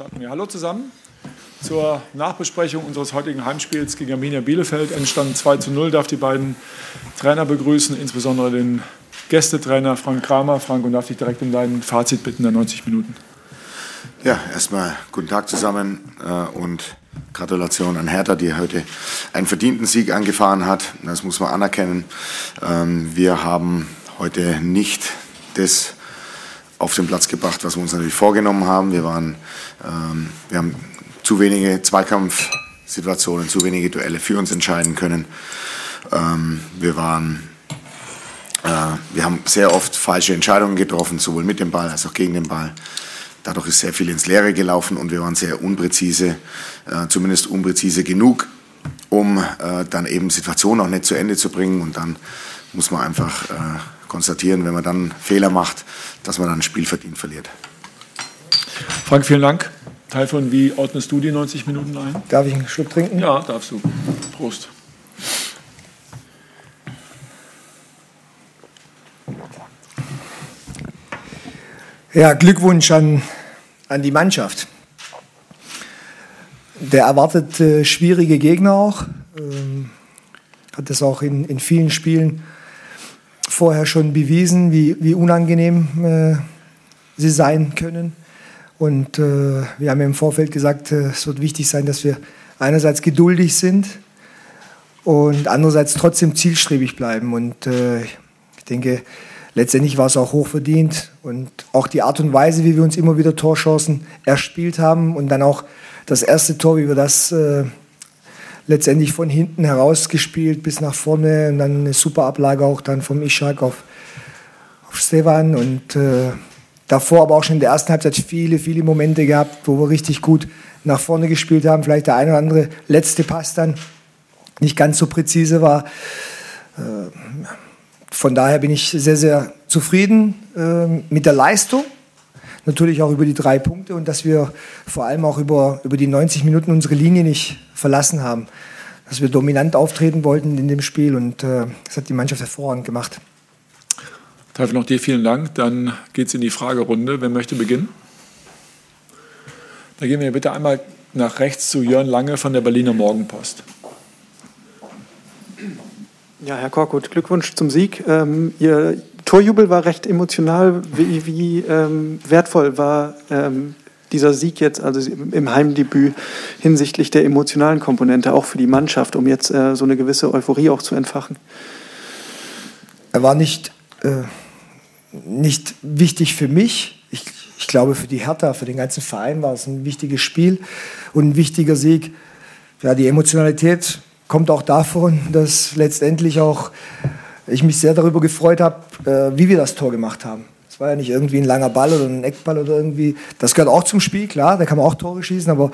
Starten wir. Hallo zusammen zur Nachbesprechung unseres heutigen Heimspiels gegen Arminia Bielefeld. Entstand 2 zu 0. Darf die beiden Trainer begrüßen, insbesondere den Gästetrainer Frank Kramer. Frank, und darf dich direkt um dein Fazit bitten der 90 Minuten. Ja, erstmal guten Tag zusammen äh, und Gratulation an Hertha, die heute einen verdienten Sieg angefahren hat. Das muss man anerkennen. Ähm, wir haben heute nicht das auf den Platz gebracht, was wir uns natürlich vorgenommen haben. Wir, waren, ähm, wir haben zu wenige Zweikampfsituationen, zu wenige Duelle für uns entscheiden können. Ähm, wir waren äh, wir haben sehr oft falsche Entscheidungen getroffen, sowohl mit dem Ball als auch gegen den Ball. Dadurch ist sehr viel ins Leere gelaufen und wir waren sehr unpräzise, äh, zumindest unpräzise genug, um äh, dann eben Situationen auch nicht zu Ende zu bringen. Und dann muss man einfach konstatieren, wenn man dann Fehler macht, dass man dann ein Spiel verdient verliert. Frank, vielen Dank. Teil von wie ordnest du die 90 Minuten ein? Darf ich einen Schluck trinken? Ja, darfst du. Prost. Ja, Glückwunsch an, an die Mannschaft. Der erwartet äh, schwierige Gegner auch. Ähm, hat das auch in, in vielen Spielen vorher schon bewiesen, wie, wie unangenehm äh, sie sein können. Und äh, wir haben im Vorfeld gesagt, äh, es wird wichtig sein, dass wir einerseits geduldig sind und andererseits trotzdem zielstrebig bleiben. Und äh, ich denke, letztendlich war es auch hochverdient. Und auch die Art und Weise, wie wir uns immer wieder Torchancen erspielt haben und dann auch das erste Tor, wie wir das äh, letztendlich von hinten herausgespielt bis nach vorne und dann eine super Ablage auch dann vom Ishak auf, auf Stevan und äh, davor aber auch schon in der ersten Halbzeit viele, viele Momente gehabt, wo wir richtig gut nach vorne gespielt haben. Vielleicht der eine oder andere letzte Pass dann nicht ganz so präzise war. Äh, von daher bin ich sehr, sehr zufrieden äh, mit der Leistung. Natürlich auch über die drei Punkte und dass wir vor allem auch über, über die 90 Minuten unsere Linie nicht verlassen haben. Dass wir dominant auftreten wollten in dem Spiel und äh, das hat die Mannschaft hervorragend gemacht. Teufel, noch dir vielen Dank. Dann geht es in die Fragerunde. Wer möchte beginnen? Da gehen wir bitte einmal nach rechts zu Jörn Lange von der Berliner Morgenpost. Ja, Herr Korkut, Glückwunsch zum Sieg. Ähm, Ihr Torjubel war recht emotional. Wie, wie ähm, wertvoll war ähm, dieser Sieg jetzt, also im Heimdebüt, hinsichtlich der emotionalen Komponente, auch für die Mannschaft, um jetzt äh, so eine gewisse Euphorie auch zu entfachen? Er war nicht, äh, nicht wichtig für mich. Ich, ich glaube, für die Hertha, für den ganzen Verein war es ein wichtiges Spiel und ein wichtiger Sieg. Ja, die Emotionalität kommt auch davon, dass letztendlich auch ich mich sehr darüber gefreut habe, äh, wie wir das Tor gemacht haben. Es war ja nicht irgendwie ein langer Ball oder ein Eckball oder irgendwie. Das gehört auch zum Spiel, klar, da kann man auch Tore schießen, aber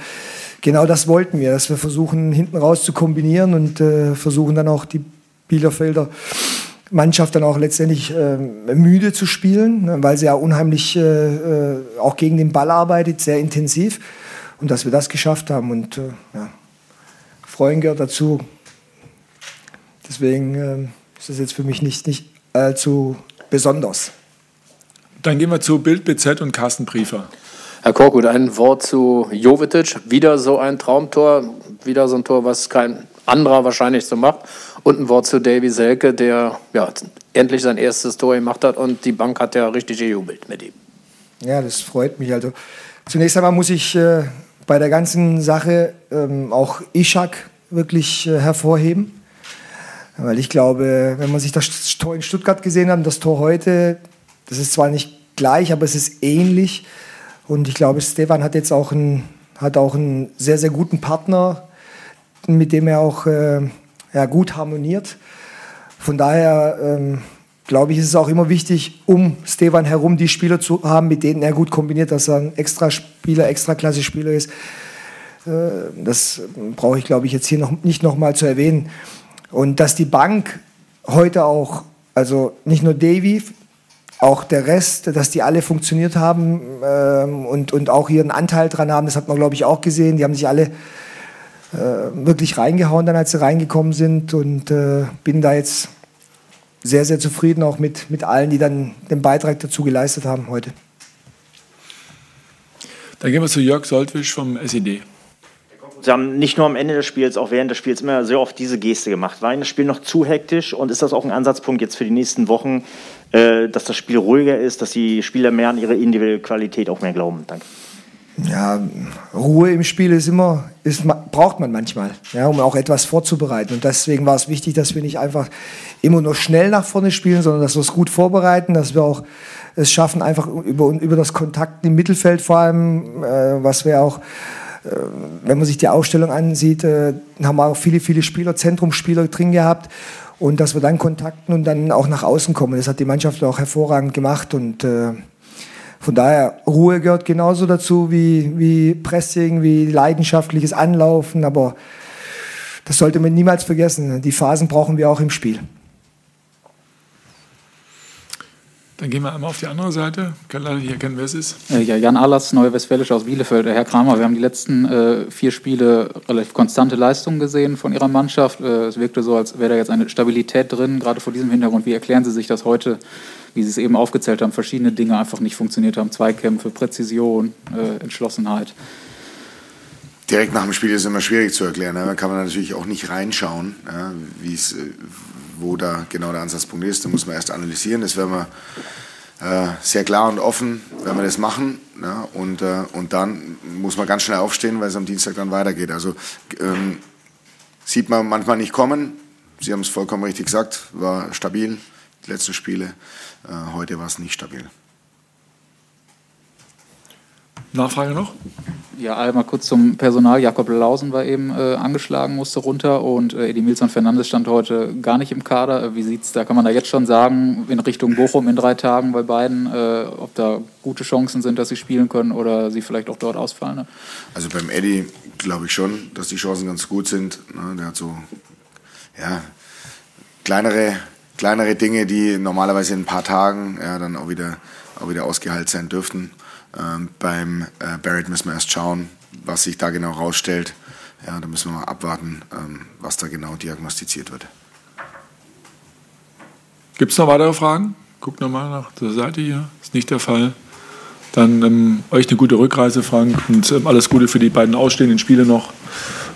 genau das wollten wir, dass wir versuchen, hinten raus zu kombinieren und äh, versuchen dann auch die Bielefelder Mannschaft dann auch letztendlich äh, müde zu spielen, ne, weil sie ja unheimlich äh, äh, auch gegen den Ball arbeitet, sehr intensiv. Und dass wir das geschafft haben und äh, ja, Freuen gehört dazu. Deswegen ähm, ist das jetzt für mich nicht, nicht allzu besonders. Dann gehen wir zu Bild BZ und Carsten Briefer. Herr Korkut, ein Wort zu Jovetic. Wieder so ein Traumtor, wieder so ein Tor, was kein anderer wahrscheinlich so macht. Und ein Wort zu Davy Selke, der ja, endlich sein erstes Tor gemacht hat und die Bank hat ja richtig gejubelt mit ihm. Ja, das freut mich. Also zunächst einmal muss ich äh, bei der ganzen Sache ähm, auch Ishak wirklich äh, hervorheben. Weil ich glaube, wenn man sich das Tor in Stuttgart gesehen hat, das Tor heute, das ist zwar nicht gleich, aber es ist ähnlich. Und ich glaube, Stefan hat jetzt auch einen, hat auch einen sehr, sehr guten Partner, mit dem er auch äh, ja, gut harmoniert. Von daher ähm, glaube ich, ist es auch immer wichtig, um Stefan herum die Spieler zu haben, mit denen er gut kombiniert, dass er ein extra Spieler, extra klasse Spieler ist. Äh, das brauche ich, glaube ich, jetzt hier noch nicht nochmal zu erwähnen. Und dass die Bank heute auch, also nicht nur Davy, auch der Rest, dass die alle funktioniert haben ähm, und, und auch ihren Anteil dran haben, das hat man, glaube ich, auch gesehen. Die haben sich alle äh, wirklich reingehauen, dann als sie reingekommen sind. Und äh, bin da jetzt sehr, sehr zufrieden auch mit, mit allen, die dann den Beitrag dazu geleistet haben heute. Dann gehen wir zu Jörg Soltwisch vom SED. Sie haben nicht nur am Ende des Spiels, auch während des Spiels immer sehr oft diese Geste gemacht. War Ihnen das Spiel noch zu hektisch und ist das auch ein Ansatzpunkt jetzt für die nächsten Wochen, äh, dass das Spiel ruhiger ist, dass die Spieler mehr an ihre individuelle Qualität auch mehr glauben? Danke. Ja, Ruhe im Spiel ist immer, ist, braucht man manchmal, ja, um auch etwas vorzubereiten. Und deswegen war es wichtig, dass wir nicht einfach immer nur schnell nach vorne spielen, sondern dass wir es gut vorbereiten, dass wir auch es schaffen, einfach über, über das Kontakt im Mittelfeld vor allem, äh, was wir auch wenn man sich die Ausstellung ansieht, äh, haben wir auch viele, viele Spieler, Zentrumsspieler drin gehabt. Und dass wir dann kontakten und dann auch nach außen kommen. Das hat die Mannschaft auch hervorragend gemacht. Und äh, von daher, Ruhe gehört genauso dazu wie, wie Pressing, wie leidenschaftliches Anlaufen. Aber das sollte man niemals vergessen. Die Phasen brauchen wir auch im Spiel. Dann gehen wir einmal auf die andere Seite. Ich kann leider nicht erkennen, wer es ist. Äh, ja, Jan Allers, Neue Westfälische aus Bielefeld. Herr Kramer, wir haben die letzten äh, vier Spiele relativ konstante Leistungen gesehen von Ihrer Mannschaft. Äh, es wirkte so, als wäre da jetzt eine Stabilität drin, gerade vor diesem Hintergrund. Wie erklären Sie sich das heute, wie Sie es eben aufgezählt haben, verschiedene Dinge einfach nicht funktioniert haben? Zweikämpfe, Präzision, äh, Entschlossenheit. Direkt nach dem Spiel ist es immer schwierig zu erklären. Ne? Da kann man natürlich auch nicht reinschauen, ja, wie es äh, wo da genau der Ansatzpunkt ist. Da muss man erst analysieren. Das werden wir äh, sehr klar und offen, werden wir das machen. Ja, und, äh, und dann muss man ganz schnell aufstehen, weil es am Dienstag dann weitergeht. Also ähm, sieht man manchmal nicht kommen. Sie haben es vollkommen richtig gesagt, war stabil, die letzten Spiele. Äh, heute war es nicht stabil. Nachfrage noch? Ja, einmal kurz zum Personal. Jakob Lausen war eben äh, angeschlagen, musste runter und äh, Edimilson Fernandes stand heute gar nicht im Kader. Wie sieht's da? Kann man da jetzt schon sagen, in Richtung Bochum in drei Tagen bei beiden, äh, ob da gute Chancen sind, dass sie spielen können oder sie vielleicht auch dort ausfallen? Ne? Also beim Eddie glaube ich schon, dass die Chancen ganz gut sind. Ne? Der hat so ja, kleinere, kleinere Dinge, die normalerweise in ein paar Tagen ja, dann auch wieder, auch wieder ausgeheilt sein dürften. Ähm, beim äh, Barrett müssen wir erst schauen, was sich da genau rausstellt. Ja, da müssen wir mal abwarten, ähm, was da genau diagnostiziert wird. Gibt es noch weitere Fragen? Guckt nochmal nach der Seite hier. Ist nicht der Fall. Dann ähm, euch eine gute Rückreise, Frank, und ähm, alles Gute für die beiden ausstehenden Spiele noch.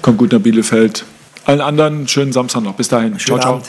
Kommt gut nach Bielefeld. Allen anderen schönen Samstag noch. Bis dahin. Schönen ciao, ciao. Abend.